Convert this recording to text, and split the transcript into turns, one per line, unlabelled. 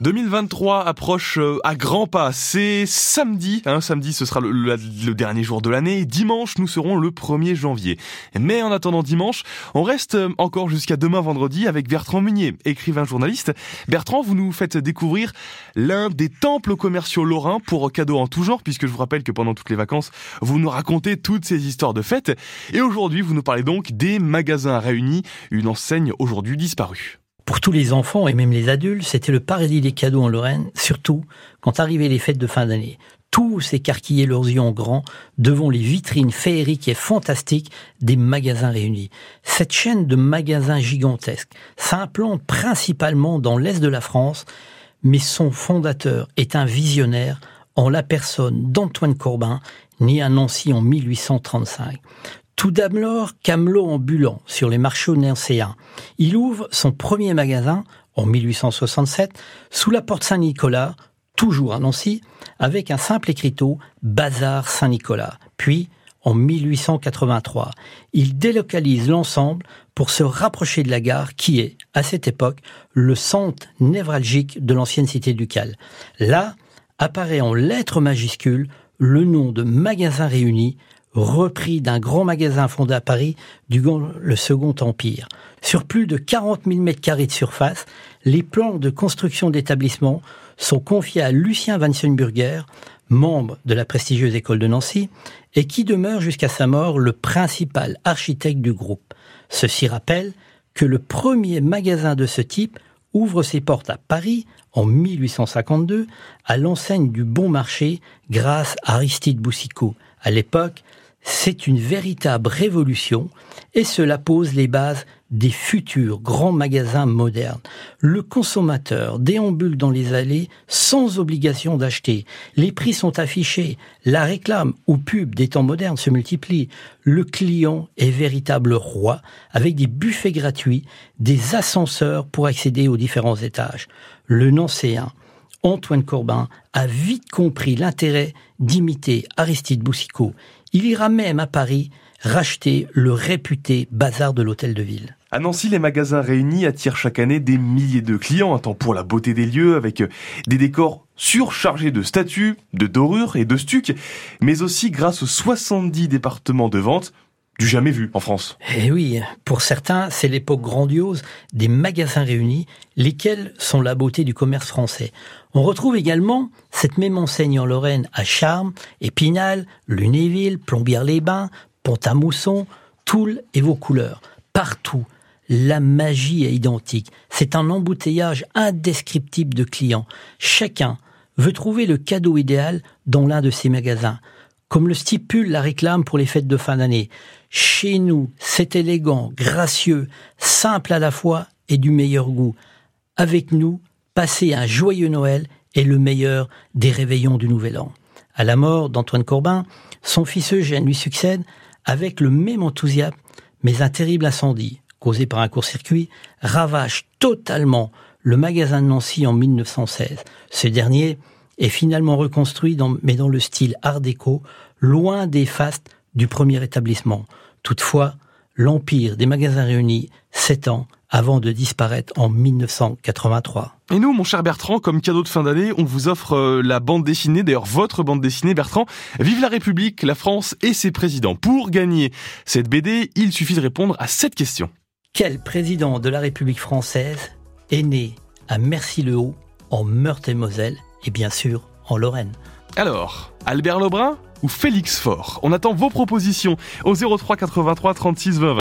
2023 approche euh, à grands pas. C'est samedi, hein, samedi ce sera le, dernier jour de l'année. Dimanche, nous serons le 1er janvier. Mais en attendant dimanche, on reste euh, encore jusqu'à demain vendredi avec Bertrand Munier, écrivain journaliste. Bertrand, vous nous faites découvrir l'un des temples commerciaux lorrains pour cadeaux en tout genre, puisque je vous rappelle que pendant toutes les vacances, vous nous racontez toutes ces histoires de fêtes. Et aujourd'hui, vous nous parlez donc des magasins réunis, une enseigne aujourd'hui disparue.
Pour tous les enfants et même les adultes, c'était le paradis des cadeaux en Lorraine, surtout quand arrivaient les fêtes de fin d'année. Tous s'écarquillaient leurs yeux en grand devant les vitrines féeriques et fantastiques des magasins réunis. Cette chaîne de magasins gigantesques s'implante principalement dans l'est de la France, mais son fondateur est un visionnaire en la personne d'Antoine Corbin, né à Nancy en 1835. Tout d'abord, camelot ambulant sur les marchés nancéens. Il ouvre son premier magasin en 1867 sous la porte Saint-Nicolas, toujours à Nancy, avec un simple écriteau Bazar Saint-Nicolas. Puis, en 1883, il délocalise l'ensemble pour se rapprocher de la gare qui est, à cette époque, le centre névralgique de l'ancienne cité ducale. Là apparaît en lettres majuscules le nom de Magasin Réunis, repris d'un grand magasin fondé à Paris durant le Second Empire. Sur plus de 40 000 mètres carrés de surface, les plans de construction d'établissement sont confiés à Lucien Vansenburger, membre de la prestigieuse école de Nancy, et qui demeure jusqu'à sa mort le principal architecte du groupe. Ceci rappelle que le premier magasin de ce type ouvre ses portes à Paris en 1852 à l'enseigne du Bon Marché grâce à Aristide Boussicot. À l'époque, c'est une véritable révolution et cela pose les bases des futurs grands magasins modernes. Le consommateur déambule dans les allées sans obligation d'acheter. Les prix sont affichés. La réclame ou pub des temps modernes se multiplie. Le client est véritable roi avec des buffets gratuits, des ascenseurs pour accéder aux différents étages. Le Nancéen, Antoine Corbin a vite compris l'intérêt d'imiter Aristide Boussicot. Il ira même à Paris racheter le réputé bazar de l'hôtel de ville.
À Nancy, les magasins réunis attirent chaque année des milliers de clients, temps pour la beauté des lieux, avec des décors surchargés de statues, de dorures et de stucs, mais aussi grâce aux 70 départements de vente du jamais vu en France.
Eh oui, pour certains, c'est l'époque grandiose des magasins réunis, lesquels sont la beauté du commerce français. On retrouve également cette même enseigne en Lorraine à Charmes, Épinal, Lunéville, Plombières-les-Bains, Pont-à-Mousson, Toul et vos couleurs. Partout, la magie est identique. C'est un embouteillage indescriptible de clients. Chacun veut trouver le cadeau idéal dans l'un de ces magasins comme le stipule la réclame pour les fêtes de fin d'année. Chez nous, c'est élégant, gracieux, simple à la fois et du meilleur goût. Avec nous, passez un joyeux Noël et le meilleur des réveillons du Nouvel An. À la mort d'Antoine Corbin, son fils Eugène lui succède avec le même enthousiasme, mais un terrible incendie, causé par un court-circuit, ravage totalement le magasin de Nancy en 1916. Ce dernier est finalement reconstruit, dans, mais dans le style art déco, loin des fastes du premier établissement. Toutefois, l'empire des magasins réunis s'étend avant de disparaître en 1983.
Et nous, mon cher Bertrand, comme cadeau de fin d'année, on vous offre euh, la bande dessinée, d'ailleurs votre bande dessinée, Bertrand, Vive la République, la France et ses présidents. Pour gagner cette BD, il suffit de répondre à cette question.
Quel président de la République française est né à Mercy-le-Haut, en Meurthe-et-Moselle, et bien sûr en Lorraine.
Alors, Albert Lebrun ou Félix Faure? On attend vos propositions au 03 83 36 20.